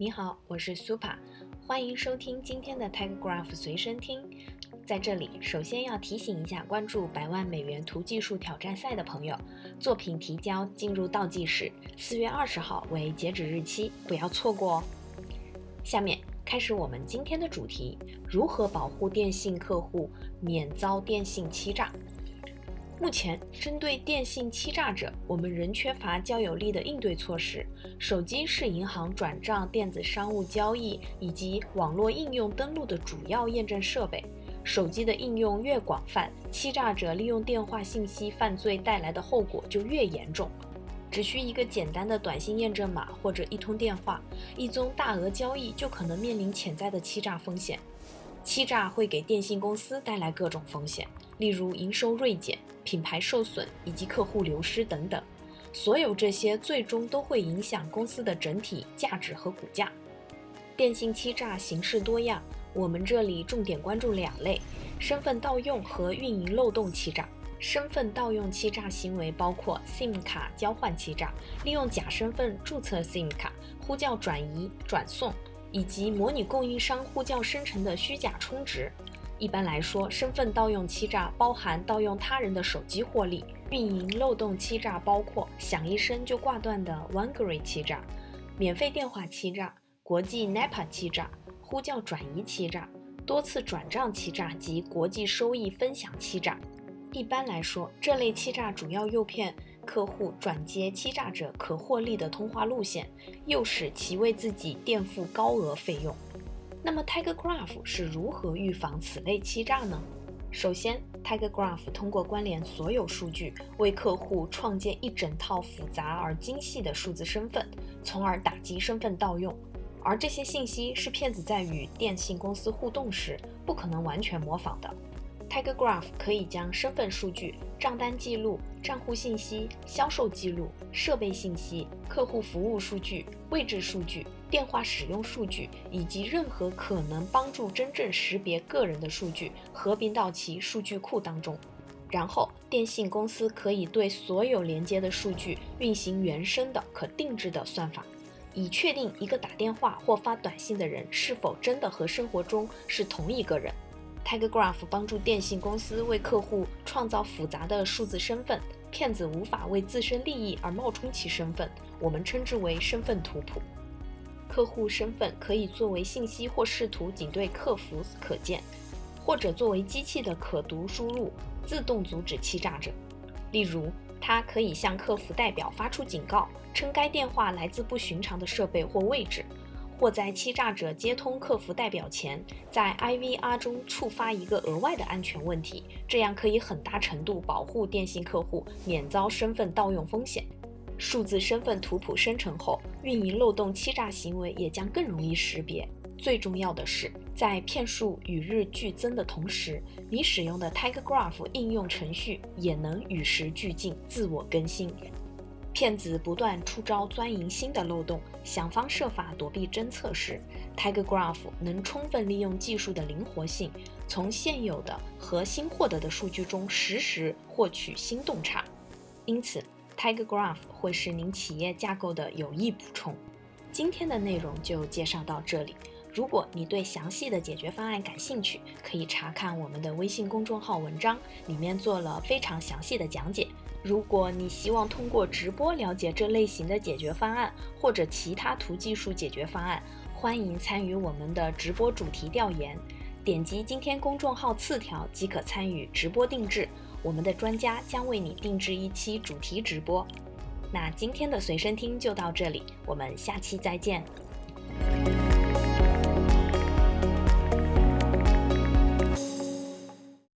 你好，我是 Supa，欢迎收听今天的 Telegraph 随身听。在这里，首先要提醒一下关注百万美元图技术挑战赛的朋友，作品提交进入倒计时，四月二十号为截止日期，不要错过哦。下面开始我们今天的主题：如何保护电信客户免遭电信欺诈？目前，针对电信欺诈者，我们仍缺乏较有力的应对措施。手机是银行转账、电子商务交易以及网络应用登录的主要验证设备。手机的应用越广泛，欺诈者利用电话信息犯罪带来的后果就越严重。只需一个简单的短信验证码或者一通电话，一宗大额交易就可能面临潜在的欺诈风险。欺诈会给电信公司带来各种风险，例如营收锐减、品牌受损以及客户流失等等。所有这些最终都会影响公司的整体价值和股价。电信欺诈形式多样，我们这里重点关注两类：身份盗用和运营漏洞欺诈。身份盗用欺诈行为包括 SIM 卡交换欺诈，利用假身份注册 SIM 卡，呼叫转移、转送。以及模拟供应商呼叫生成的虚假充值。一般来说，身份盗用欺诈包含盗用他人的手机获利；运营漏洞欺诈包括响一声就挂断的 w a n g r y 欺诈、免费电话欺诈、国际 NAPA 欺诈、呼叫转移欺诈、多次转账欺诈及国际收益分享欺诈。一般来说，这类欺诈主要诱骗。客户转接欺诈者可获利的通话路线，诱使其为自己垫付高额费用。那么，Tigergraph 是如何预防此类欺诈呢？首先，Tigergraph 通过关联所有数据，为客户创建一整套复杂而精细的数字身份，从而打击身份盗用。而这些信息是骗子在与电信公司互动时不可能完全模仿的。Tigergraph 可以将身份数据、账单记录、账户信息、销售记录、设备信息、客户服务数据、位置数据、电话使用数据以及任何可能帮助真正识别个人的数据合并到其数据库当中。然后，电信公司可以对所有连接的数据运行原生的可定制的算法，以确定一个打电话或发短信的人是否真的和生活中是同一个人。Tigergraph 帮助电信公司为客户创造复杂的数字身份，骗子无法为自身利益而冒充其身份，我们称之为身份图谱。客户身份可以作为信息或视图仅对客服可见，或者作为机器的可读输入，自动阻止欺诈者。例如，它可以向客服代表发出警告，称该电话来自不寻常的设备或位置。或在欺诈者接通客服代表前，在 IVR 中触发一个额外的安全问题，这样可以很大程度保护电信客户免遭身份盗用风险。数字身份图谱生成后，运营漏洞欺诈行为也将更容易识别。最重要的是，在骗术与日俱增的同时，你使用的 Tigergraph 应用程序也能与时俱进、自我更新。骗子不断出招钻营新的漏洞，想方设法躲避侦测时，Tigergraph 能充分利用技术的灵活性，从现有的和新获得的数据中实时获取新洞察。因此，Tigergraph 会是您企业架构的有益补充。今天的内容就介绍到这里。如果你对详细的解决方案感兴趣，可以查看我们的微信公众号文章，里面做了非常详细的讲解。如果你希望通过直播了解这类型的解决方案或者其他图技术解决方案，欢迎参与我们的直播主题调研。点击今天公众号次条即可参与直播定制，我们的专家将为你定制一期主题直播。那今天的随身听就到这里，我们下期再见。